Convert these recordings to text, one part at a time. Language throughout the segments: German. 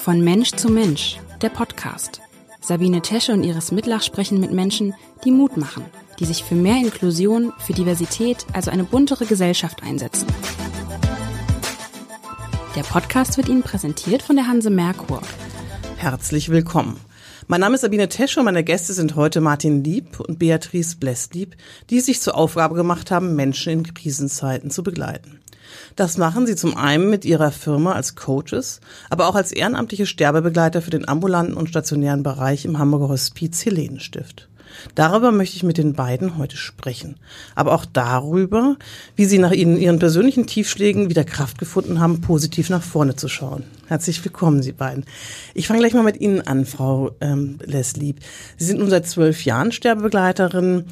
Von Mensch zu Mensch, der Podcast. Sabine Tesche und Iris Mitlach sprechen mit Menschen, die Mut machen, die sich für mehr Inklusion, für Diversität, also eine buntere Gesellschaft einsetzen. Der Podcast wird Ihnen präsentiert von der Hanse Merkur. Herzlich willkommen. Mein Name ist Sabine Tesche und meine Gäste sind heute Martin Lieb und Beatrice Blesslieb, die sich zur Aufgabe gemacht haben, Menschen in Krisenzeiten zu begleiten. Das machen sie zum einen mit ihrer Firma als Coaches, aber auch als ehrenamtliche Sterbebegleiter für den ambulanten und stationären Bereich im Hamburger Hospiz Helenenstift. Darüber möchte ich mit den beiden heute sprechen. Aber auch darüber, wie sie nach ihnen, ihren persönlichen Tiefschlägen wieder Kraft gefunden haben, positiv nach vorne zu schauen. Herzlich willkommen, Sie beiden. Ich fange gleich mal mit Ihnen an, Frau ähm, Leslie. Sie sind nun seit zwölf Jahren Sterbebegleiterin.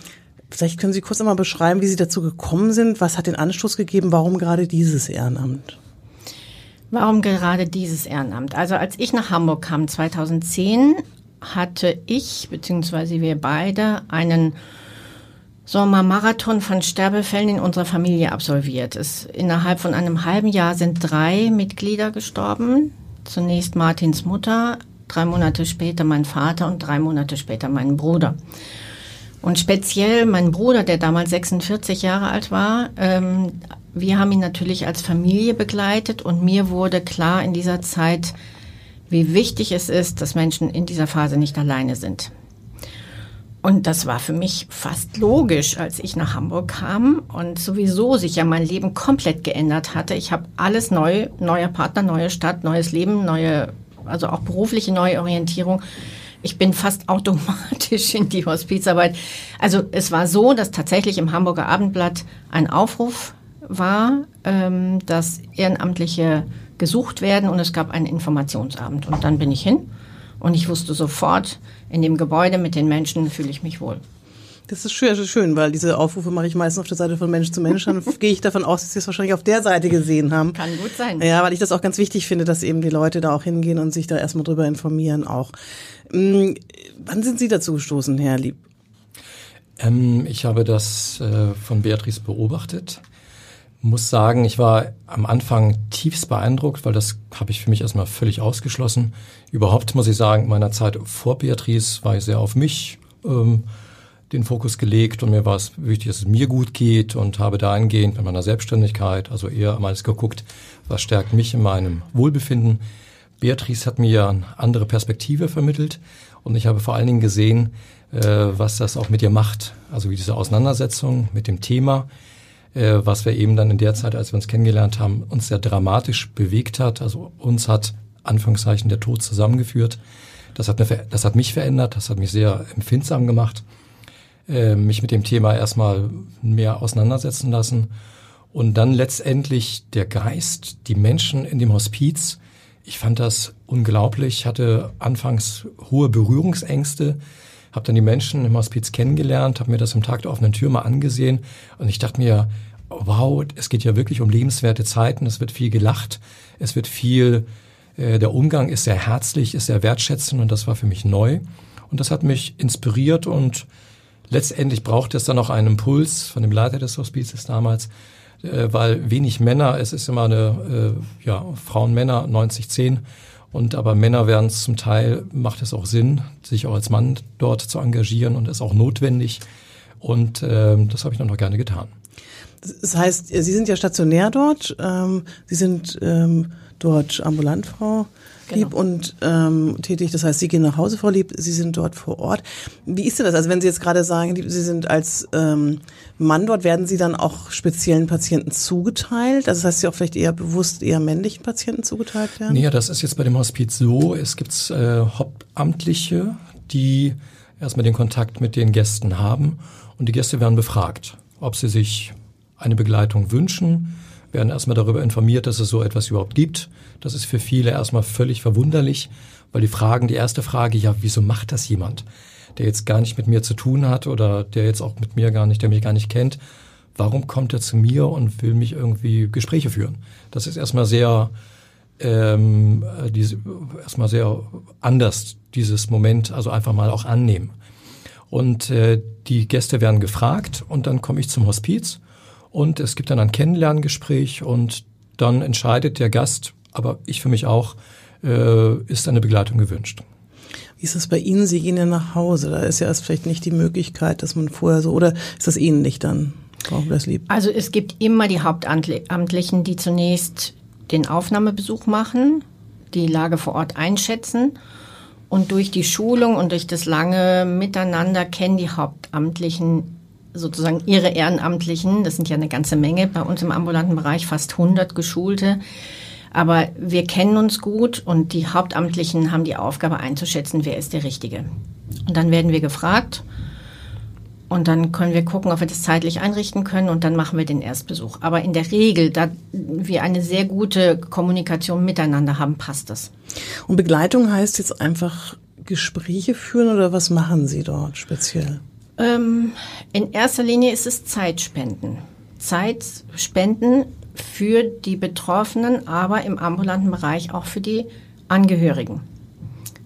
Vielleicht können Sie kurz einmal beschreiben, wie Sie dazu gekommen sind. Was hat den Anstoß gegeben? Warum gerade dieses Ehrenamt? Warum gerade dieses Ehrenamt? Also als ich nach Hamburg kam 2010, hatte ich beziehungsweise wir beide einen Sommermarathon von Sterbefällen in unserer Familie absolviert. Es, innerhalb von einem halben Jahr sind drei Mitglieder gestorben. Zunächst Martins Mutter, drei Monate später mein Vater und drei Monate später mein Bruder. Und speziell mein Bruder, der damals 46 Jahre alt war, ähm, wir haben ihn natürlich als Familie begleitet und mir wurde klar in dieser Zeit, wie wichtig es ist, dass Menschen in dieser Phase nicht alleine sind. Und das war für mich fast logisch, als ich nach Hamburg kam und sowieso sich ja mein Leben komplett geändert hatte. Ich habe alles neu, neuer Partner, neue Stadt, neues Leben, neue, also auch berufliche Neuorientierung. Ich bin fast automatisch in die Hospizarbeit. Also es war so, dass tatsächlich im Hamburger Abendblatt ein Aufruf war, ähm, dass Ehrenamtliche gesucht werden und es gab einen Informationsabend. Und dann bin ich hin und ich wusste sofort, in dem Gebäude mit den Menschen fühle ich mich wohl. Das ist schön, das ist schön, weil diese Aufrufe mache ich meistens auf der Seite von Mensch zu Mensch. Dann gehe ich davon aus, dass Sie es wahrscheinlich auf der Seite gesehen haben. Kann gut sein. Ja, weil ich das auch ganz wichtig finde, dass eben die Leute da auch hingehen und sich da erstmal drüber informieren auch. Hm, wann sind Sie dazu gestoßen, Herr Lieb? Ähm, ich habe das äh, von Beatrice beobachtet muss sagen, ich war am Anfang tiefst beeindruckt, weil das habe ich für mich erstmal völlig ausgeschlossen. Überhaupt muss ich sagen, in meiner Zeit vor Beatrice war ich sehr auf mich ähm, den Fokus gelegt und mir war es wichtig, dass es mir gut geht und habe dahingehend mit meiner Selbstständigkeit, also eher mal geguckt, was stärkt mich in meinem Wohlbefinden. Beatrice hat mir eine andere Perspektive vermittelt und ich habe vor allen Dingen gesehen, äh, was das auch mit ihr macht. Also wie diese Auseinandersetzung mit dem Thema, äh, was wir eben dann in der Zeit, als wir uns kennengelernt haben, uns sehr dramatisch bewegt hat. Also uns hat Anführungszeichen der Tod zusammengeführt. Das hat, eine, das hat mich verändert, das hat mich sehr empfindsam gemacht, äh, mich mit dem Thema erstmal mehr auseinandersetzen lassen. Und dann letztendlich der Geist, die Menschen in dem Hospiz. Ich fand das unglaublich, hatte anfangs hohe Berührungsängste, habe dann die Menschen im Hospiz kennengelernt, habe mir das im Tag der offenen Tür mal angesehen und ich dachte mir, wow, es geht ja wirklich um lebenswerte Zeiten, es wird viel gelacht, es wird viel, äh, der Umgang ist sehr herzlich, ist sehr wertschätzend und das war für mich neu. Und das hat mich inspiriert und letztendlich brauchte es dann noch einen Impuls von dem Leiter des Hospizes damals, äh, weil wenig Männer, es ist immer eine, äh, ja, Frauen, Männer, 90, 10. Und aber Männer werden es zum Teil, macht es auch Sinn, sich auch als Mann dort zu engagieren und ist auch notwendig. Und ähm, das habe ich dann noch gerne getan. Das heißt, Sie sind ja stationär dort, ähm, Sie sind ähm, dort ambulant, Frau Lieb, genau. und ähm, tätig. Das heißt, Sie gehen nach Hause, Frau Lieb, Sie sind dort vor Ort. Wie ist denn das? Also wenn Sie jetzt gerade sagen, Sie sind als ähm, Mann dort, werden Sie dann auch speziellen Patienten zugeteilt? Also das heißt, Sie auch vielleicht eher bewusst eher männlichen Patienten zugeteilt werden? Nee, das ist jetzt bei dem Hospiz so. Es gibt äh, Hauptamtliche, die erstmal den Kontakt mit den Gästen haben und die Gäste werden befragt, ob sie sich eine Begleitung wünschen, werden erstmal darüber informiert, dass es so etwas überhaupt gibt. Das ist für viele erstmal völlig verwunderlich, weil die Fragen, die erste Frage, ja, wieso macht das jemand, der jetzt gar nicht mit mir zu tun hat oder der jetzt auch mit mir gar nicht, der mich gar nicht kennt, warum kommt er zu mir und will mich irgendwie Gespräche führen? Das ist erstmal sehr, ähm, diese, erstmal sehr anders, dieses Moment, also einfach mal auch annehmen. Und äh, die Gäste werden gefragt und dann komme ich zum Hospiz und es gibt dann ein Kennenlerngespräch und dann entscheidet der Gast, aber ich für mich auch, äh, ist eine Begleitung gewünscht. Wie ist das bei Ihnen? Sie gehen ja nach Hause. Da ist ja erst vielleicht nicht die Möglichkeit, dass man vorher so, oder ist das ähnlich dann, Frau Blesslieb? Also es gibt immer die Hauptamtlichen, die zunächst den Aufnahmebesuch machen, die Lage vor Ort einschätzen und durch die Schulung und durch das lange Miteinander kennen die Hauptamtlichen sozusagen ihre Ehrenamtlichen, das sind ja eine ganze Menge bei uns im ambulanten Bereich, fast 100 Geschulte, aber wir kennen uns gut und die Hauptamtlichen haben die Aufgabe einzuschätzen, wer ist der Richtige. Und dann werden wir gefragt und dann können wir gucken, ob wir das zeitlich einrichten können und dann machen wir den Erstbesuch. Aber in der Regel, da wir eine sehr gute Kommunikation miteinander haben, passt das. Und Begleitung heißt jetzt einfach Gespräche führen oder was machen Sie dort speziell? Ähm, in erster Linie ist es Zeitspenden. Zeitspenden für die Betroffenen, aber im ambulanten Bereich auch für die Angehörigen.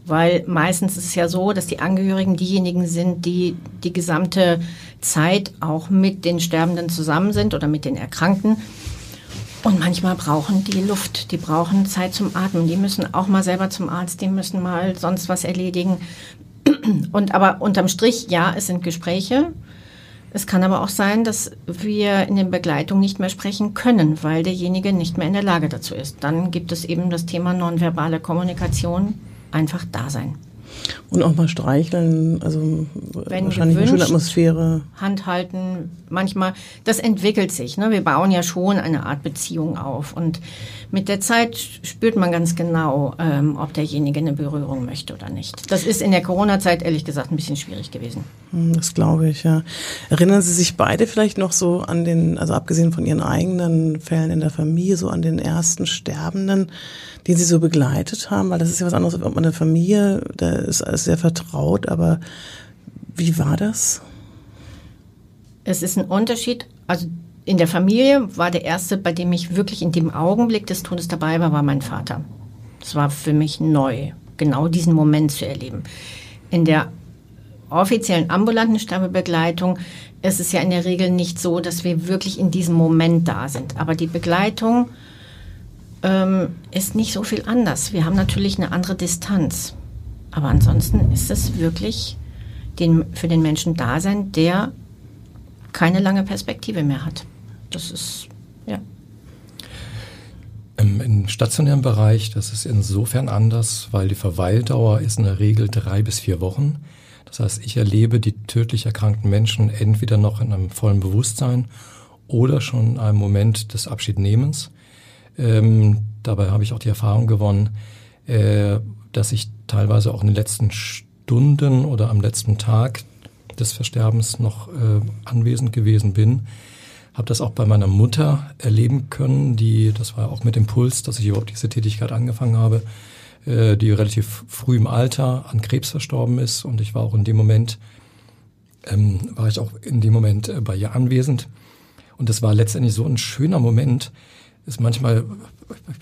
Weil meistens ist es ja so, dass die Angehörigen diejenigen sind, die die gesamte Zeit auch mit den Sterbenden zusammen sind oder mit den Erkrankten. Und manchmal brauchen die Luft, die brauchen Zeit zum Atmen, die müssen auch mal selber zum Arzt, die müssen mal sonst was erledigen. Und aber unterm Strich, ja, es sind Gespräche. Es kann aber auch sein, dass wir in den Begleitungen nicht mehr sprechen können, weil derjenige nicht mehr in der Lage dazu ist. Dann gibt es eben das Thema nonverbale Kommunikation, einfach da sein. Und auch mal streicheln, also Wenn wahrscheinlich gewünscht, eine schöne Atmosphäre. Hand halten, manchmal, das entwickelt sich. Ne? Wir bauen ja schon eine Art Beziehung auf. Und mit der Zeit spürt man ganz genau, ähm, ob derjenige eine Berührung möchte oder nicht. Das ist in der Corona-Zeit ehrlich gesagt ein bisschen schwierig gewesen. Hm, Das glaube ich, ja. Erinnern Sie sich beide vielleicht noch so an den, also abgesehen von Ihren eigenen Fällen in der Familie, so an den ersten Sterbenden, den Sie so begleitet haben? Weil das ist ja was anderes, ob man eine Familie, da ist alles sehr vertraut, aber wie war das? Es ist ein Unterschied. Also in der Familie war der erste, bei dem ich wirklich in dem Augenblick des Todes dabei war, war mein Vater. Das war für mich neu, genau diesen Moment zu erleben. In der offiziellen ambulanten Sterbebegleitung ist es ja in der Regel nicht so, dass wir wirklich in diesem Moment da sind. Aber die Begleitung ähm, ist nicht so viel anders. Wir haben natürlich eine andere Distanz. Aber ansonsten ist es wirklich den, für den Menschen da sein, der keine lange Perspektive mehr hat. Das ist, ja. Im, stationären Bereich, das ist insofern anders, weil die Verweildauer ist in der Regel drei bis vier Wochen. Das heißt, ich erlebe die tödlich erkrankten Menschen entweder noch in einem vollen Bewusstsein oder schon in einem Moment des Abschiednehmens. Ähm, dabei habe ich auch die Erfahrung gewonnen, äh, dass ich teilweise auch in den letzten Stunden oder am letzten Tag des Versterbens noch äh, anwesend gewesen bin. Habe das auch bei meiner Mutter erleben können, die, das war auch mit dem Puls, dass ich überhaupt diese Tätigkeit angefangen habe, äh, die relativ früh im Alter an Krebs verstorben ist. Und ich war auch in dem Moment, ähm, war ich auch in dem Moment äh, bei ihr anwesend. Und das war letztendlich so ein schöner Moment. Ist manchmal,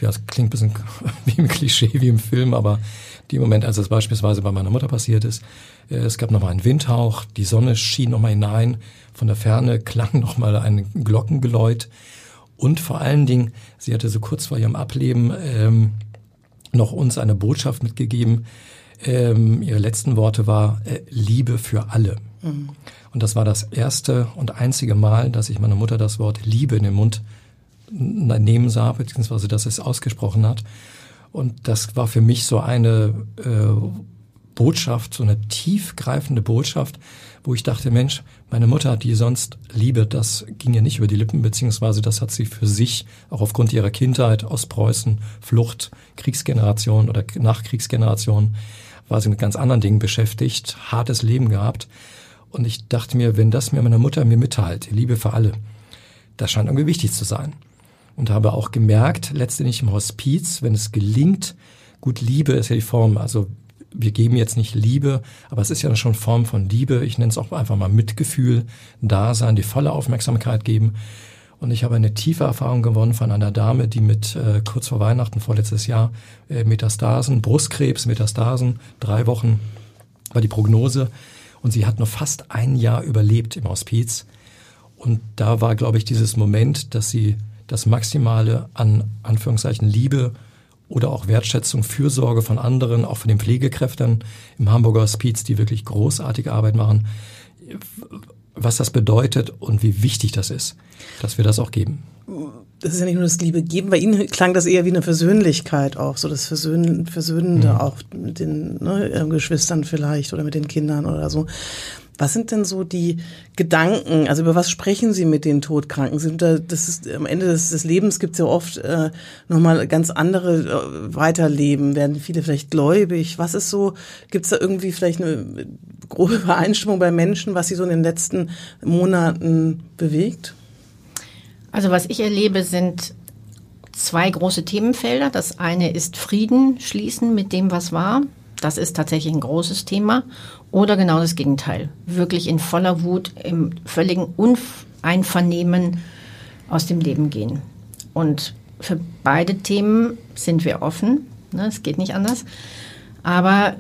ja, das klingt ein bisschen wie im Klischee, wie im Film, aber die Moment, als es beispielsweise bei meiner Mutter passiert ist, äh, es gab nochmal einen Windhauch, die Sonne schien nochmal hinein, von der Ferne klang nochmal ein Glockengeläut und vor allen Dingen, sie hatte so kurz vor ihrem Ableben ähm, noch uns eine Botschaft mitgegeben. Ähm, ihre letzten Worte war äh, Liebe für alle. Mhm. Und das war das erste und einzige Mal, dass ich meiner Mutter das Wort Liebe in den Mund nehmen sah, beziehungsweise dass es ausgesprochen hat. Und das war für mich so eine äh, Botschaft, so eine tiefgreifende Botschaft, wo ich dachte, Mensch, meine Mutter, die sonst Liebe, das ging ihr nicht über die Lippen, beziehungsweise das hat sie für sich, auch aufgrund ihrer Kindheit, Ostpreußen, Flucht, Kriegsgeneration oder Nachkriegsgeneration, war sie mit ganz anderen Dingen beschäftigt, hartes Leben gehabt. Und ich dachte mir, wenn das mir meine Mutter mir mitteilt, Liebe für alle, das scheint irgendwie wichtig zu sein. Und habe auch gemerkt, letztendlich im Hospiz, wenn es gelingt, gut, Liebe ist ja die Form, also wir geben jetzt nicht Liebe, aber es ist ja schon Form von Liebe. Ich nenne es auch einfach mal Mitgefühl, Dasein, die volle Aufmerksamkeit geben. Und ich habe eine tiefe Erfahrung gewonnen von einer Dame, die mit äh, kurz vor Weihnachten vorletztes Jahr äh, Metastasen, Brustkrebs, Metastasen, drei Wochen war die Prognose. Und sie hat nur fast ein Jahr überlebt im Hospiz. Und da war, glaube ich, dieses Moment, dass sie das Maximale an Anführungszeichen Liebe oder auch Wertschätzung, Fürsorge von anderen, auch von den Pflegekräften im Hamburger Hospiz, die wirklich großartige Arbeit machen, was das bedeutet und wie wichtig das ist, dass wir das auch geben. Das ist ja nicht nur das Liebe geben, bei Ihnen klang das eher wie eine Versöhnlichkeit auch, so das Versöhn, Versöhnende mhm. auch mit den ne, Geschwistern vielleicht oder mit den Kindern oder so. Was sind denn so die Gedanken? Also über was sprechen Sie mit den Todkranken? Sind da, das ist am Ende des, des Lebens gibt es ja oft äh, nochmal ganz andere äh, Weiterleben. Werden viele vielleicht gläubig? Was ist so? Gibt es da irgendwie vielleicht eine grobe Übereinstimmung bei Menschen, was sie so in den letzten Monaten bewegt? Also was ich erlebe, sind zwei große Themenfelder. Das eine ist Frieden schließen mit dem, was war. Das ist tatsächlich ein großes Thema. Oder genau das Gegenteil. Wirklich in voller Wut, im völligen Uneinvernehmen aus dem Leben gehen. Und für beide Themen sind wir offen. Ne, es geht nicht anders. Aber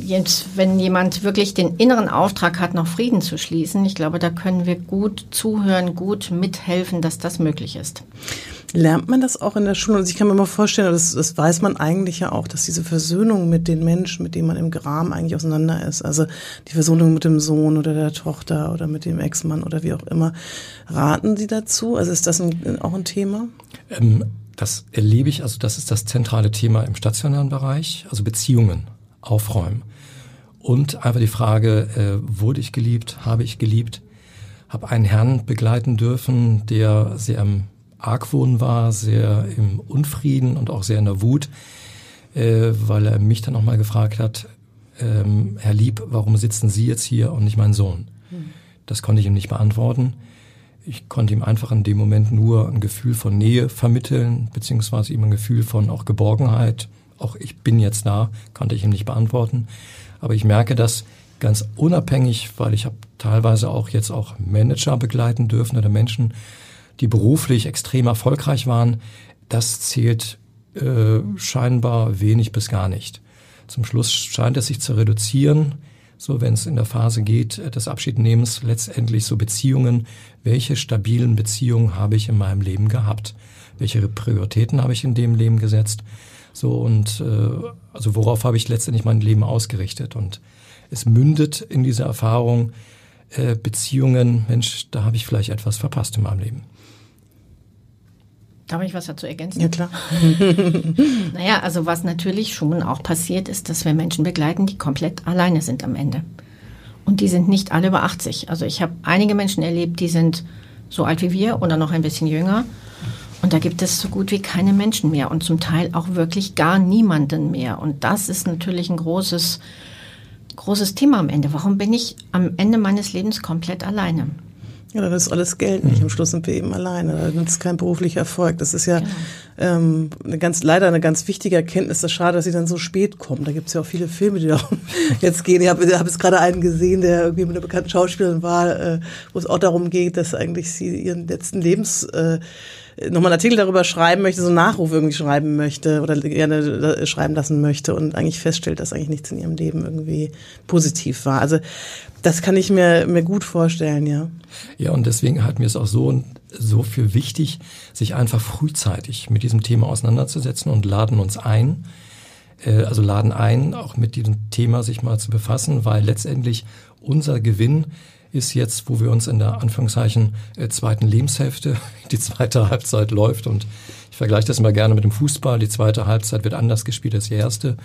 jetzt, wenn jemand wirklich den inneren Auftrag hat, noch Frieden zu schließen, ich glaube, da können wir gut zuhören, gut mithelfen, dass das möglich ist. Lernt man das auch in der Schule? Also ich kann mir mal vorstellen, das, das weiß man eigentlich ja auch, dass diese Versöhnung mit den Menschen, mit denen man im Gram eigentlich auseinander ist, also die Versöhnung mit dem Sohn oder der Tochter oder mit dem Ex-Mann oder wie auch immer, raten Sie dazu? Also ist das ein, auch ein Thema? Ähm, das erlebe ich, also das ist das zentrale Thema im stationären Bereich, also Beziehungen aufräumen. Und einfach die Frage, äh, wurde ich geliebt, habe ich geliebt, habe einen Herrn begleiten dürfen, der sehr im Argwohn war, sehr im Unfrieden und auch sehr in der Wut, äh, weil er mich dann nochmal gefragt hat, ähm, Herr Lieb, warum sitzen Sie jetzt hier und nicht mein Sohn? Hm. Das konnte ich ihm nicht beantworten. Ich konnte ihm einfach in dem Moment nur ein Gefühl von Nähe vermitteln, beziehungsweise ihm ein Gefühl von auch Geborgenheit. Auch ich bin jetzt da, konnte ich ihm nicht beantworten. Aber ich merke das ganz unabhängig, weil ich habe teilweise auch jetzt auch Manager begleiten dürfen oder Menschen, die beruflich extrem erfolgreich waren, das zählt äh, scheinbar wenig bis gar nicht. Zum Schluss scheint es sich zu reduzieren, so wenn es in der Phase geht des Abschiednehmens, letztendlich so Beziehungen, welche stabilen Beziehungen habe ich in meinem Leben gehabt? Welche Prioritäten habe ich in dem Leben gesetzt? So und äh, also worauf habe ich letztendlich mein Leben ausgerichtet? Und es mündet in dieser Erfahrung äh, Beziehungen, Mensch, da habe ich vielleicht etwas verpasst in meinem Leben. Darf ich was dazu ergänzen? Ja, klar. naja, also was natürlich schon auch passiert ist, dass wir Menschen begleiten, die komplett alleine sind am Ende. Und die sind nicht alle über 80. Also ich habe einige Menschen erlebt, die sind so alt wie wir oder noch ein bisschen jünger. Und da gibt es so gut wie keine Menschen mehr und zum Teil auch wirklich gar niemanden mehr. Und das ist natürlich ein großes, großes Thema am Ende. Warum bin ich am Ende meines Lebens komplett alleine? Ja, dann ist alles Geld nicht. Am Schluss sind wir eben alleine. Dann ist kein beruflicher Erfolg. Das ist ja genau. ähm, eine ganz, leider eine ganz wichtige Erkenntnis. Das ist schade, dass sie dann so spät kommen. Da gibt es ja auch viele Filme, die darum jetzt gehen. Ich habe hab jetzt gerade einen gesehen, der irgendwie mit einer bekannten Schauspielerin war, äh, wo es auch darum geht, dass eigentlich sie ihren letzten Lebens äh, nochmal einen Artikel darüber schreiben möchte, so einen Nachruf irgendwie schreiben möchte oder gerne schreiben lassen möchte und eigentlich feststellt, dass eigentlich nichts in ihrem Leben irgendwie positiv war. Also das kann ich mir, mir gut vorstellen, ja. Ja, und deswegen hat mir es auch so, so für wichtig, sich einfach frühzeitig mit diesem Thema auseinanderzusetzen und laden uns ein, äh, also laden ein, auch mit diesem Thema sich mal zu befassen, weil letztendlich unser Gewinn ist jetzt, wo wir uns in der Anführungszeichen äh, zweiten Lebenshälfte, die zweite Halbzeit läuft und ich vergleiche das immer gerne mit dem Fußball. Die zweite Halbzeit wird anders gespielt als die erste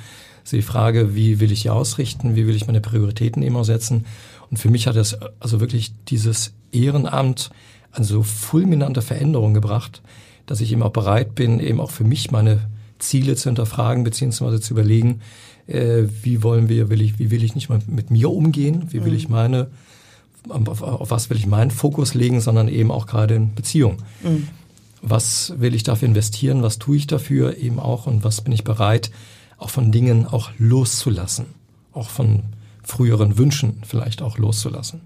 ist die Frage, wie will ich hier ausrichten, wie will ich meine Prioritäten auch setzen. Und für mich hat es also wirklich dieses Ehrenamt an so fulminante Veränderung gebracht, dass ich eben auch bereit bin, eben auch für mich meine Ziele zu hinterfragen, beziehungsweise zu überlegen, äh, wie wollen wir, will ich, wie will ich nicht mal mit mir umgehen, wie will mhm. ich meine, auf, auf, was will ich meinen Fokus legen, sondern eben auch gerade in Beziehung. Mhm. Was will ich dafür investieren, was tue ich dafür eben auch und was bin ich bereit, auch von Dingen auch loszulassen, auch von früheren Wünschen vielleicht auch loszulassen.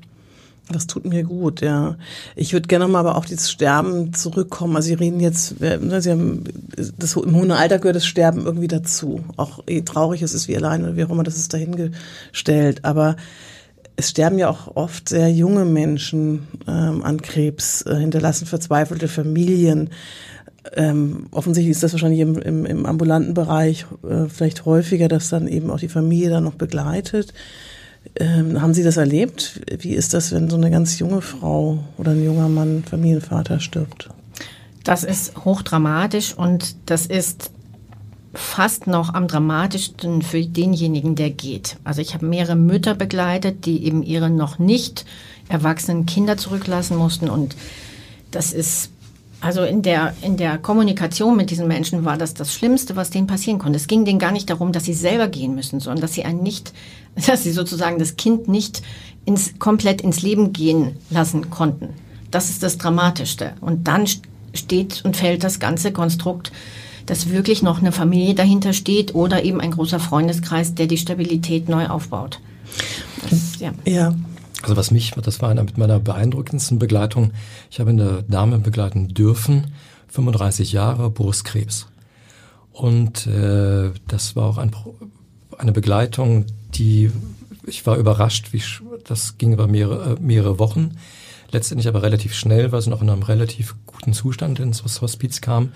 Das tut mir gut, ja. Ich würde gerne mal aber auf dieses Sterben zurückkommen. Also Sie reden jetzt, ne, Sie haben das im hohen Alter gehört das Sterben irgendwie dazu. Auch eh traurig es ist wie allein oder wie auch immer, das ist dahingestellt. Aber es sterben ja auch oft sehr junge Menschen ähm, an Krebs, äh, hinterlassen verzweifelte Familien. ähm, offensichtlich ist das wahrscheinlich im, im, im ambulanten Bereich äh, vielleicht häufiger, dass dann eben auch die Familie dann noch begleitet. Ähm, haben Sie das erlebt? Wie ist das, wenn so eine ganz junge Frau oder ein junger Mann Familienvater stirbt? Das ist hochdramatisch und das ist fast noch am dramatischsten für denjenigen, der geht. Also ich habe mehrere Mütter begleitet, die eben ihre noch nicht erwachsenen Kinder zurücklassen mussten und das ist also in der, in der Kommunikation mit diesen Menschen war das das Schlimmste, was denen passieren konnte. Es ging denen gar nicht darum, dass sie selber gehen müssen, sondern dass sie einen nicht, dass sie sozusagen das Kind nicht ins, komplett ins Leben gehen lassen konnten. Das ist das Dramatischste. Und dann steht und fällt das ganze Konstrukt, dass wirklich noch eine Familie dahinter steht oder eben ein großer Freundeskreis, der die Stabilität neu aufbaut. Das, ja. ja. Also was mich, das war einer mit meiner beeindruckendsten Begleitung. Ich habe eine Dame begleiten dürfen, 35 Jahre, Brustkrebs. Und äh, das war auch ein, eine Begleitung, die ich war überrascht, wie das ging über mehrere, äh, mehrere Wochen. Letztendlich aber relativ schnell, weil sie noch in einem relativ guten Zustand ins Hospiz kam.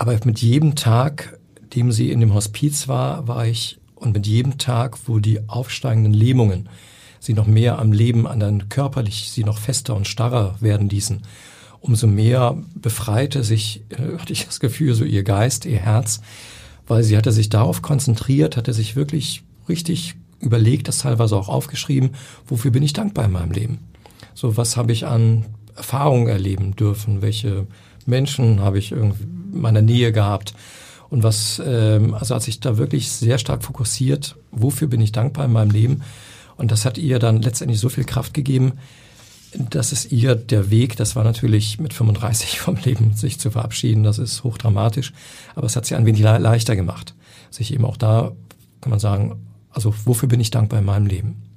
Aber mit jedem Tag, dem sie in dem Hospiz war, war ich und mit jedem Tag, wo die aufsteigenden Lähmungen sie noch mehr am Leben, an dann körperlich sie noch fester und starrer werden ließen, umso mehr befreite sich, äh, hatte ich das Gefühl, so ihr Geist, ihr Herz, weil sie hatte sich darauf konzentriert, hatte sich wirklich richtig überlegt, das teilweise auch aufgeschrieben, wofür bin ich dankbar in meinem Leben? So, was habe ich an Erfahrungen erleben dürfen? Welche Menschen habe ich irgendwie in meiner Nähe gehabt? Und was, ähm, also hat sich da wirklich sehr stark fokussiert, wofür bin ich dankbar in meinem Leben? Und das hat ihr dann letztendlich so viel Kraft gegeben, dass es ihr der Weg, das war natürlich mit 35 vom Leben sich zu verabschieden, das ist hochdramatisch, aber es hat sie ein wenig leichter gemacht, sich eben auch da, kann man sagen, also wofür bin ich dankbar in meinem Leben?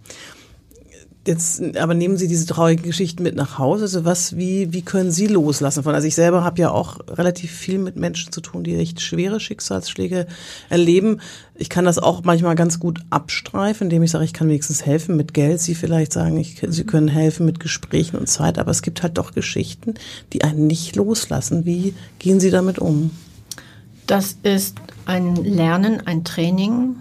Jetzt, aber nehmen Sie diese traurigen Geschichten mit nach Hause. Also was, wie, wie können Sie loslassen von? Also ich selber habe ja auch relativ viel mit Menschen zu tun, die echt schwere Schicksalsschläge erleben. Ich kann das auch manchmal ganz gut abstreifen, indem ich sage, ich kann wenigstens helfen mit Geld. Sie vielleicht sagen, ich, Sie können helfen mit Gesprächen und Zeit. Aber es gibt halt doch Geschichten, die einen nicht loslassen. Wie gehen Sie damit um? Das ist ein Lernen, ein Training.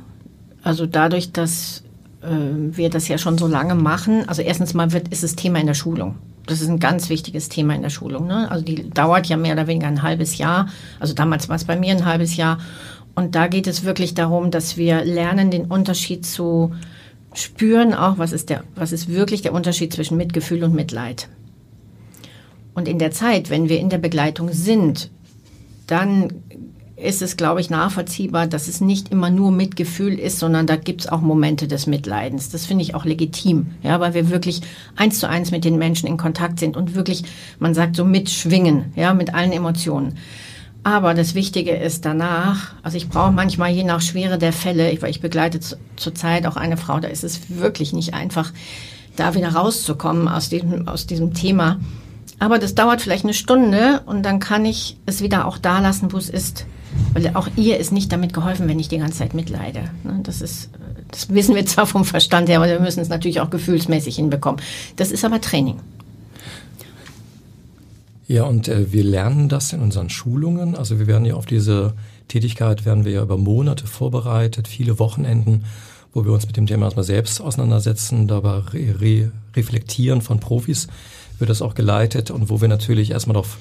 Also dadurch, dass wir das ja schon so lange machen. Also erstens mal wird, ist es Thema in der Schulung. Das ist ein ganz wichtiges Thema in der Schulung. Ne? Also die dauert ja mehr oder weniger ein halbes Jahr. Also damals war es bei mir ein halbes Jahr. Und da geht es wirklich darum, dass wir lernen, den Unterschied zu spüren, auch was ist der, was ist wirklich der Unterschied zwischen Mitgefühl und Mitleid. Und in der Zeit, wenn wir in der Begleitung sind, dann ist es, glaube ich, nachvollziehbar, dass es nicht immer nur Mitgefühl ist, sondern da gibt es auch Momente des Mitleidens. Das finde ich auch legitim, ja, weil wir wirklich eins zu eins mit den Menschen in Kontakt sind und wirklich, man sagt so mitschwingen, ja, mit allen Emotionen. Aber das Wichtige ist danach, also ich brauche manchmal je nach Schwere der Fälle, weil ich begleite zurzeit auch eine Frau, da ist es wirklich nicht einfach, da wieder rauszukommen aus diesem, aus diesem Thema. Aber das dauert vielleicht eine Stunde und dann kann ich es wieder auch da lassen, wo es ist. Weil auch ihr ist nicht damit geholfen, wenn ich die ganze Zeit mitleide. Ne, das ist, das wissen wir zwar vom Verstand her, aber wir müssen es natürlich auch gefühlsmäßig hinbekommen. Das ist aber Training. Ja, und äh, wir lernen das in unseren Schulungen. Also wir werden ja auf diese Tätigkeit werden wir ja über Monate vorbereitet, viele Wochenenden, wo wir uns mit dem Thema erstmal selbst auseinandersetzen, dabei re re reflektieren von Profis wird das auch geleitet und wo wir natürlich erstmal darauf,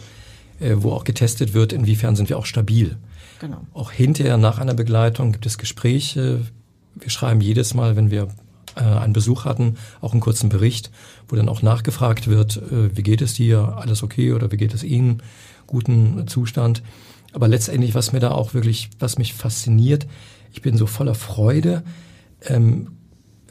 äh, wo auch getestet wird, inwiefern sind wir auch stabil. Genau. Auch hinterher nach einer Begleitung gibt es Gespräche. Wir schreiben jedes Mal, wenn wir äh, einen Besuch hatten, auch einen kurzen Bericht, wo dann auch nachgefragt wird, äh, wie geht es dir, alles okay oder wie geht es Ihnen, guten Zustand. Aber letztendlich, was mir da auch wirklich, was mich fasziniert, ich bin so voller Freude, ähm,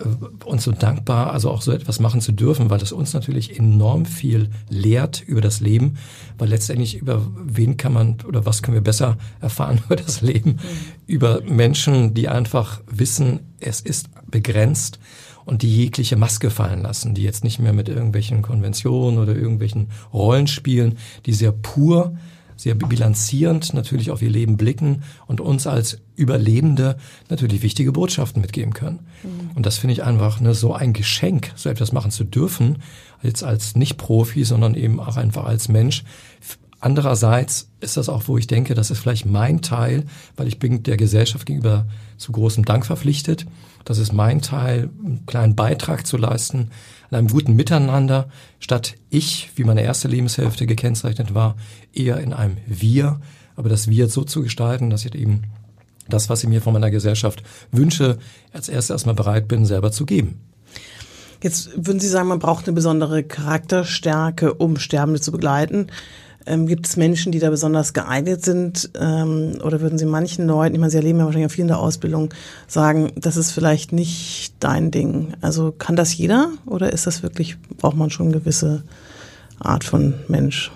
äh, uns so dankbar, also auch so etwas machen zu dürfen, weil das uns natürlich enorm viel lehrt über das Leben, weil letztendlich über wen kann man oder was können wir besser erfahren über das Leben, mhm. über Menschen, die einfach wissen, es ist begrenzt und die jegliche Maske fallen lassen, die jetzt nicht mehr mit irgendwelchen Konventionen oder irgendwelchen Rollen spielen, die sehr pur sehr bilanzierend natürlich auf ihr Leben blicken und uns als Überlebende natürlich wichtige Botschaften mitgeben können. Mhm. Und das finde ich einfach ne, so ein Geschenk, so etwas machen zu dürfen, jetzt als nicht Profi, sondern eben auch einfach als Mensch, Andererseits ist das auch, wo ich denke, das ist vielleicht mein Teil, weil ich bin der Gesellschaft gegenüber zu großem Dank verpflichtet. Das ist mein Teil, einen kleinen Beitrag zu leisten an einem guten Miteinander, statt ich, wie meine erste Lebenshälfte gekennzeichnet war, eher in einem Wir, aber das Wir so zu gestalten, dass ich eben das, was ich mir von meiner Gesellschaft wünsche, als erstes erstmal bereit bin, selber zu geben. Jetzt würden Sie sagen, man braucht eine besondere Charakterstärke, um Sterbende zu begleiten. Ähm, gibt es Menschen, die da besonders geeignet sind? Ähm, oder würden Sie manchen Leuten, ich meine, Sie erleben ja wahrscheinlich auch viel in der Ausbildung, sagen, das ist vielleicht nicht dein Ding? Also kann das jeder oder ist das wirklich, braucht man schon eine gewisse Art von Mensch?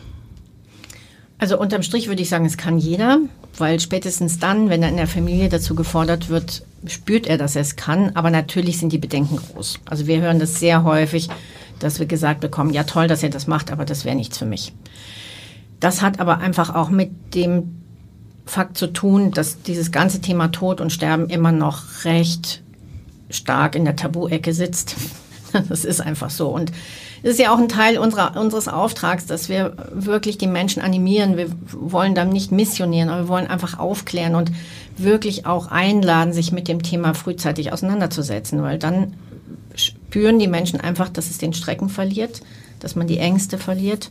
Also unterm Strich würde ich sagen, es kann jeder, weil spätestens dann, wenn er in der Familie dazu gefordert wird, spürt er, dass er es kann. Aber natürlich sind die Bedenken groß. Also wir hören das sehr häufig, dass wir gesagt bekommen, ja toll, dass er das macht, aber das wäre nichts für mich. Das hat aber einfach auch mit dem Fakt zu tun, dass dieses ganze Thema Tod und Sterben immer noch recht stark in der Tabu-Ecke sitzt. Das ist einfach so. Und es ist ja auch ein Teil unserer, unseres Auftrags, dass wir wirklich die Menschen animieren. Wir wollen dann nicht missionieren, aber wir wollen einfach aufklären und wirklich auch einladen, sich mit dem Thema frühzeitig auseinanderzusetzen, weil dann spüren die Menschen einfach, dass es den Strecken verliert, dass man die Ängste verliert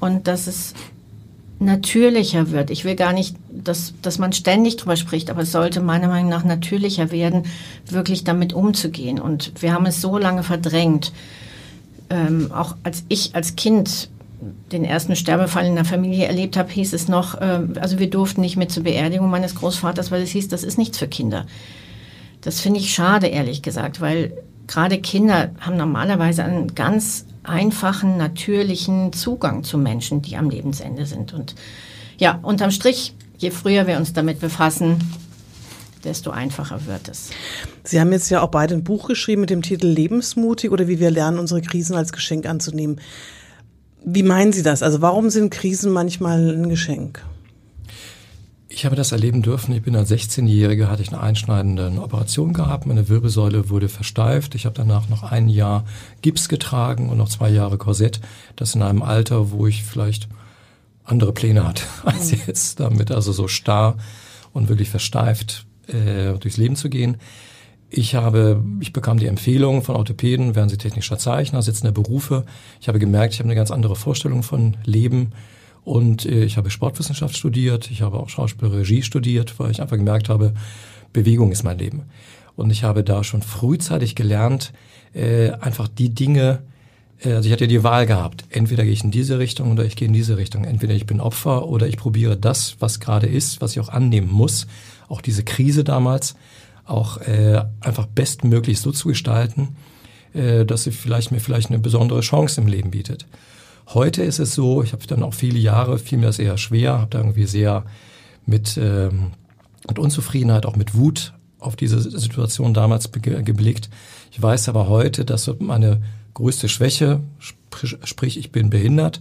und dass es natürlicher wird. Ich will gar nicht, dass, dass man ständig drüber spricht, aber es sollte meiner Meinung nach natürlicher werden, wirklich damit umzugehen. Und wir haben es so lange verdrängt. Ähm, auch als ich als Kind den ersten Sterbefall in der Familie erlebt habe, hieß es noch, äh, also wir durften nicht mehr zur Beerdigung meines Großvaters, weil es hieß, das ist nichts für Kinder. Das finde ich schade, ehrlich gesagt, weil gerade Kinder haben normalerweise einen ganz einfachen, natürlichen Zugang zu Menschen, die am Lebensende sind. Und ja, unterm Strich, je früher wir uns damit befassen, desto einfacher wird es. Sie haben jetzt ja auch beide ein Buch geschrieben mit dem Titel Lebensmutig oder wie wir lernen, unsere Krisen als Geschenk anzunehmen. Wie meinen Sie das? Also warum sind Krisen manchmal ein Geschenk? Ich habe das erleben dürfen. Ich bin als 16-Jähriger, hatte ich eine einschneidende Operation gehabt. Meine Wirbelsäule wurde versteift. Ich habe danach noch ein Jahr Gips getragen und noch zwei Jahre Korsett. Das in einem Alter, wo ich vielleicht andere Pläne hatte als mhm. jetzt damit, also so starr und wirklich versteift äh, durchs Leben zu gehen. Ich habe, ich bekam die Empfehlung von Orthopäden, werden Sie technischer Zeichner, sitzende Berufe. Ich habe gemerkt, ich habe eine ganz andere Vorstellung von Leben und äh, ich habe Sportwissenschaft studiert, ich habe auch Schauspielregie studiert, weil ich einfach gemerkt habe, Bewegung ist mein Leben. Und ich habe da schon frühzeitig gelernt, äh, einfach die Dinge, äh, also ich hatte die Wahl gehabt, entweder gehe ich in diese Richtung oder ich gehe in diese Richtung. Entweder ich bin Opfer oder ich probiere das, was gerade ist, was ich auch annehmen muss, auch diese Krise damals, auch äh, einfach bestmöglich so zu gestalten, äh, dass sie vielleicht mir vielleicht eine besondere Chance im Leben bietet. Heute ist es so, ich habe dann auch viele Jahre, fiel mir das eher schwer, habe da irgendwie sehr mit, ähm, mit Unzufriedenheit, auch mit Wut auf diese Situation damals geblickt. Ich weiß aber heute, dass meine größte Schwäche, sprich ich bin behindert,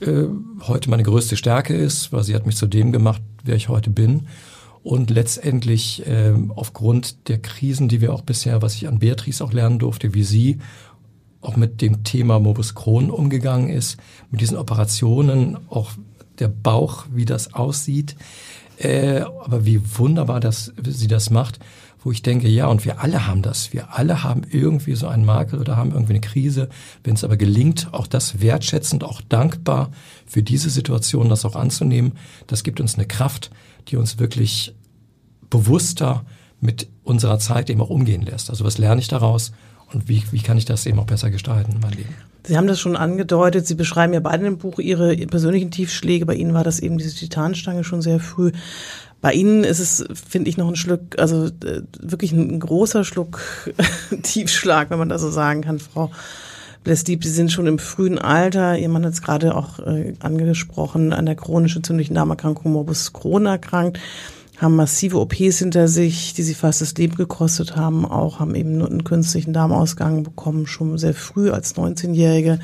äh, heute meine größte Stärke ist, weil sie hat mich zu dem gemacht, wer ich heute bin. Und letztendlich äh, aufgrund der Krisen, die wir auch bisher, was ich an Beatrice auch lernen durfte, wie sie auch mit dem Thema Morbus Crohn umgegangen ist, mit diesen Operationen, auch der Bauch, wie das aussieht. Äh, aber wie wunderbar dass sie das macht, wo ich denke, ja, und wir alle haben das. Wir alle haben irgendwie so einen Makel oder haben irgendwie eine Krise. Wenn es aber gelingt, auch das wertschätzend, auch dankbar für diese Situation, das auch anzunehmen, das gibt uns eine Kraft, die uns wirklich bewusster mit unserer Zeit eben auch umgehen lässt. Also was lerne ich daraus? Und wie, wie kann ich das eben auch besser gestalten, mein Leben. Sie haben das schon angedeutet, Sie beschreiben ja beide im Buch Ihre persönlichen Tiefschläge. Bei Ihnen war das eben diese Titanstange schon sehr früh. Bei Ihnen ist es, finde ich, noch ein Schluck, also äh, wirklich ein großer Schluck Tiefschlag, wenn man das so sagen kann, Frau Blesdieb. Sie sind schon im frühen Alter, Ihr Mann hat es gerade auch äh, angesprochen, an der chronischen entzündlichen Darmerkrankung Morbus Crohn erkrankt haben massive OPs hinter sich, die sie fast das Leben gekostet haben, auch haben eben nur einen künstlichen Darmausgang bekommen, schon sehr früh als 19-Jährige.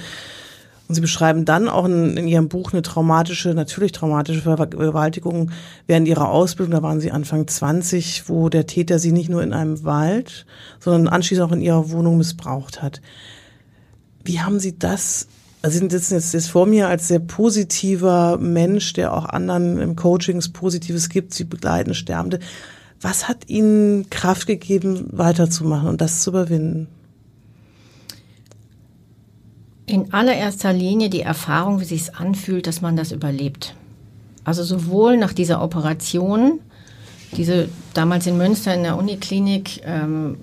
Und sie beschreiben dann auch in, in, ihrem Buch eine traumatische, natürlich traumatische Vergewaltigung während ihrer Ausbildung. Da waren sie Anfang 20, wo der Täter sie nicht nur in einem Wald, sondern anschließend auch in ihrer Wohnung missbraucht hat. Wie haben Sie das also Sie sitzen jetzt, jetzt vor mir als sehr positiver Mensch, der auch anderen im Coachings Positives gibt, Sie begleiten Sterbende. Was hat Ihnen Kraft gegeben, weiterzumachen und das zu überwinden? In allererster Linie die Erfahrung, wie sich es anfühlt, dass man das überlebt. Also sowohl nach dieser Operation, diese damals in Münster in der Uniklinik, ähm,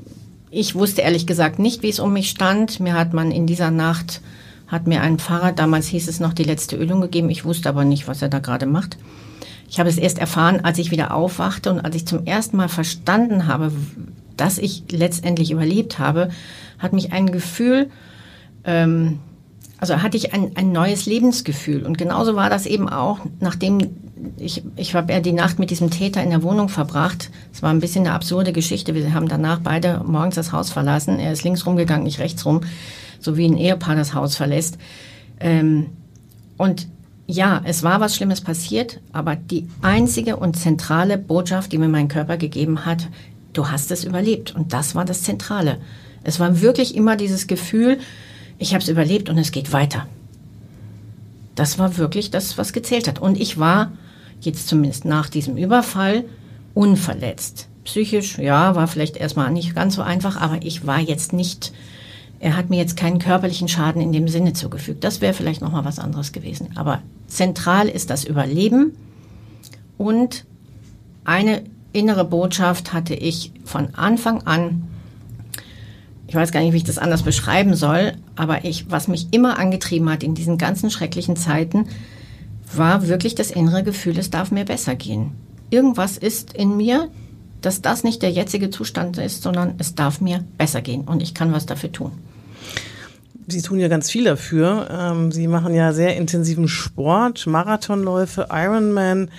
ich wusste ehrlich gesagt nicht, wie es um mich stand. Mir hat man in dieser Nacht, hat mir ein Pfarrer, damals hieß es noch die letzte Ölung gegeben, ich wusste aber nicht, was er da gerade macht. Ich habe es erst erfahren, als ich wieder aufwachte und als ich zum ersten Mal verstanden habe, dass ich letztendlich überlebt habe, hat mich ein Gefühl ähm, also hatte ich ein, ein neues Lebensgefühl. Und genauso war das eben auch, nachdem ich, ich habe ja die Nacht mit diesem Täter in der Wohnung verbracht. Es war ein bisschen eine absurde Geschichte. Wir haben danach beide morgens das Haus verlassen. Er ist links rumgegangen, ich rechts rum, so wie ein Ehepaar das Haus verlässt. Ähm, und ja, es war was Schlimmes passiert, aber die einzige und zentrale Botschaft, die mir mein Körper gegeben hat, du hast es überlebt. Und das war das Zentrale. Es war wirklich immer dieses Gefühl, ich habe es überlebt und es geht weiter. Das war wirklich das, was gezählt hat. Und ich war jetzt zumindest nach diesem Überfall unverletzt. Psychisch, ja, war vielleicht erstmal nicht ganz so einfach, aber ich war jetzt nicht, er hat mir jetzt keinen körperlichen Schaden in dem Sinne zugefügt. Das wäre vielleicht nochmal was anderes gewesen. Aber zentral ist das Überleben und eine innere Botschaft hatte ich von Anfang an ich weiß gar nicht, wie ich das anders beschreiben soll, aber ich, was mich immer angetrieben hat in diesen ganzen schrecklichen Zeiten, war wirklich das innere Gefühl, es darf mir besser gehen. Irgendwas ist in mir, dass das nicht der jetzige Zustand ist, sondern es darf mir besser gehen und ich kann was dafür tun. Sie tun ja ganz viel dafür. Ähm, Sie machen ja sehr intensiven Sport, Marathonläufe, Ironman.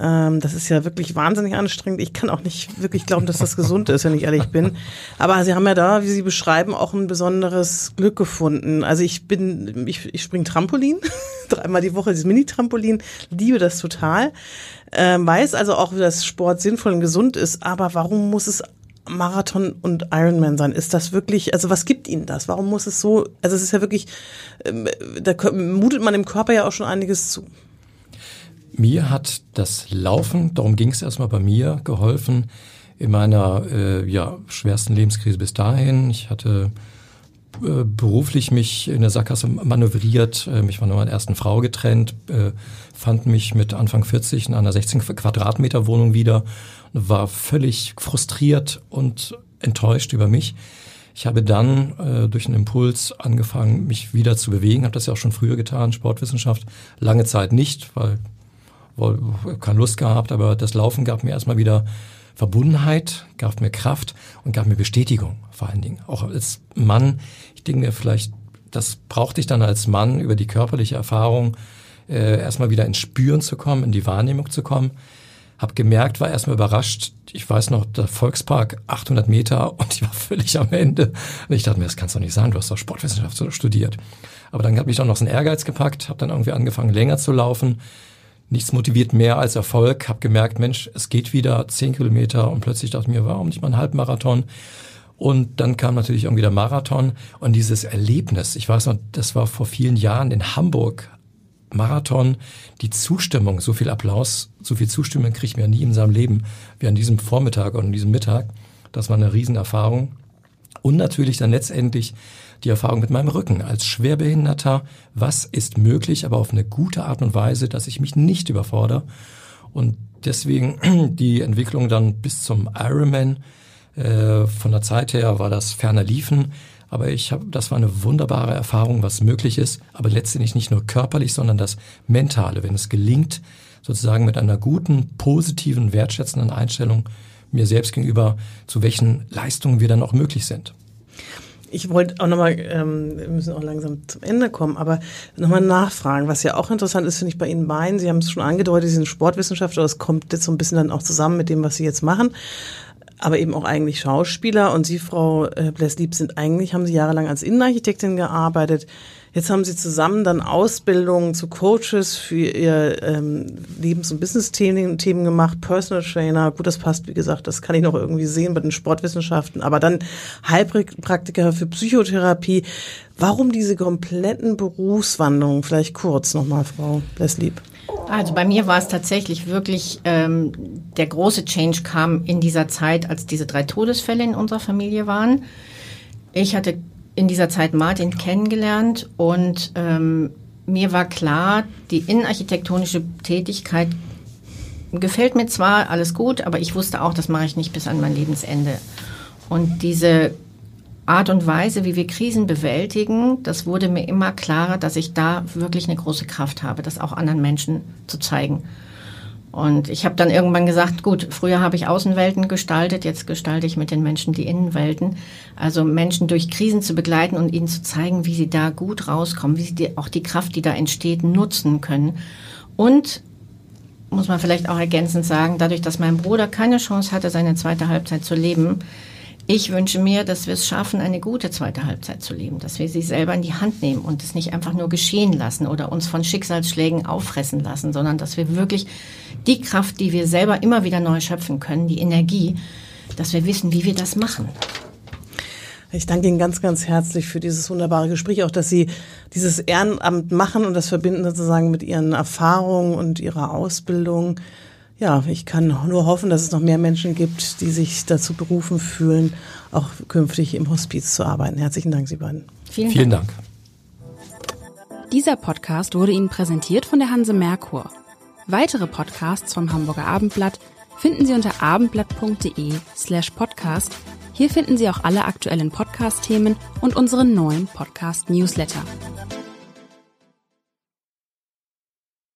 Ähm, das ist ja wirklich wahnsinnig anstrengend. Ich kann auch nicht wirklich glauben, dass das gesund ist, wenn ich ehrlich bin. Aber Sie haben ja da, wie Sie beschreiben, auch ein besonderes Glück gefunden. Also ich bin, ich, ich springe Trampolin, dreimal die Woche dieses Mini-Trampolin, liebe das total. Ähm, weiß also auch, dass Sport sinnvoll und gesund ist. Aber warum muss es Marathon und Ironman sein? Ist das wirklich, also was gibt Ihnen das? Warum muss es so, also es ist ja wirklich, ähm, da mutet man dem Körper ja auch schon einiges zu. Mir hat das Laufen, darum ging es erstmal bei mir, geholfen in meiner äh, ja, schwersten Lebenskrise bis dahin. Ich hatte äh, beruflich mich in der Sackgasse manövriert, mich von meiner ersten Frau getrennt, äh, fand mich mit Anfang 40 in einer 16 Quadratmeter Wohnung wieder war völlig frustriert und enttäuscht über mich. Ich habe dann äh, durch einen Impuls angefangen, mich wieder zu bewegen, habe das ja auch schon früher getan, Sportwissenschaft, lange Zeit nicht, weil keine Lust gehabt, aber das Laufen gab mir erstmal wieder Verbundenheit, gab mir Kraft und gab mir Bestätigung vor allen Dingen. Auch als Mann, ich denke mir vielleicht, das brauchte ich dann als Mann über die körperliche Erfahrung äh, erstmal wieder ins Spüren zu kommen, in die Wahrnehmung zu kommen. Hab gemerkt, war erstmal überrascht. Ich weiß noch, der Volkspark 800 Meter und ich war völlig am Ende. Und ich dachte mir, das kannst du nicht sagen, du hast doch Sportwissenschaft studiert. Aber dann hat mich auch noch so ein Ehrgeiz gepackt, habe dann irgendwie angefangen, länger zu laufen nichts motiviert mehr als Erfolg. Habe gemerkt, Mensch, es geht wieder zehn Kilometer und plötzlich dachte ich mir, warum nicht mal einen Halbmarathon? Und dann kam natürlich irgendwie der Marathon und dieses Erlebnis. Ich weiß noch, das war vor vielen Jahren in Hamburg. Marathon, die Zustimmung, so viel Applaus, so viel Zustimmung kriegt man ja nie in seinem Leben wie an diesem Vormittag oder an diesem Mittag. Das war eine Riesenerfahrung. Und natürlich dann letztendlich die Erfahrung mit meinem Rücken als Schwerbehinderter. Was ist möglich, aber auf eine gute Art und Weise, dass ich mich nicht überfordere. Und deswegen die Entwicklung dann bis zum Ironman. Äh, von der Zeit her war das ferner liefen. Aber ich habe, das war eine wunderbare Erfahrung, was möglich ist. Aber letztendlich nicht nur körperlich, sondern das Mentale. Wenn es gelingt, sozusagen mit einer guten, positiven, wertschätzenden Einstellung mir selbst gegenüber, zu welchen Leistungen wir dann auch möglich sind ich wollte auch nochmal, ähm, wir müssen auch langsam zum Ende kommen, aber nochmal nachfragen, was ja auch interessant ist, finde ich bei Ihnen beiden, Sie haben es schon angedeutet, Sie sind Sportwissenschaftler, das kommt jetzt so ein bisschen dann auch zusammen mit dem, was Sie jetzt machen. aber eben auch eigentlich Schauspieler. Und Sie, Frau äh, Blesslieb, sind eigentlich, haben Sie jahrelang als Innenarchitektin gearbeitet. Jetzt haben Sie zusammen dann Ausbildungen zu Coaches für Ihr ähm, Lebens- und Business-Themen Themen gemacht, Personal Trainer. Gut, das passt, wie gesagt, das kann ich noch irgendwie sehen bei den Sportwissenschaften. Aber dann Heilpraktiker für Psychotherapie. Warum diese kompletten Berufswandlungen? Vielleicht kurz nochmal, Frau Blesslieb. Also bei mir war es tatsächlich wirklich, ähm, der große Change kam in dieser Zeit, als diese drei Todesfälle in unserer Familie waren. Ich hatte in dieser Zeit Martin kennengelernt und ähm, mir war klar, die innenarchitektonische Tätigkeit gefällt mir zwar alles gut, aber ich wusste auch, das mache ich nicht bis an mein Lebensende. Und diese Art und Weise, wie wir Krisen bewältigen, das wurde mir immer klarer, dass ich da wirklich eine große Kraft habe, das auch anderen Menschen zu zeigen. Und ich habe dann irgendwann gesagt, gut, früher habe ich Außenwelten gestaltet, jetzt gestalte ich mit den Menschen die Innenwelten. Also Menschen durch Krisen zu begleiten und ihnen zu zeigen, wie sie da gut rauskommen, wie sie die, auch die Kraft, die da entsteht, nutzen können. Und muss man vielleicht auch ergänzend sagen, dadurch, dass mein Bruder keine Chance hatte, seine zweite Halbzeit zu leben, ich wünsche mir, dass wir es schaffen, eine gute zweite Halbzeit zu leben, dass wir sie selber in die Hand nehmen und es nicht einfach nur geschehen lassen oder uns von Schicksalsschlägen auffressen lassen, sondern dass wir wirklich die Kraft, die wir selber immer wieder neu schöpfen können, die Energie, dass wir wissen, wie wir das machen. Ich danke Ihnen ganz, ganz herzlich für dieses wunderbare Gespräch, auch dass Sie dieses Ehrenamt machen und das verbinden sozusagen mit Ihren Erfahrungen und Ihrer Ausbildung ja, ich kann nur hoffen, dass es noch mehr Menschen gibt, die sich dazu berufen fühlen, auch künftig im Hospiz zu arbeiten. Herzlichen Dank, Sie beiden. Vielen, Vielen Dank. Dank. Dieser Podcast wurde Ihnen präsentiert von der Hanse Merkur. Weitere Podcasts vom Hamburger Abendblatt finden Sie unter abendblatt.de slash podcast. Hier finden Sie auch alle aktuellen Podcast-Themen und unseren neuen Podcast-Newsletter.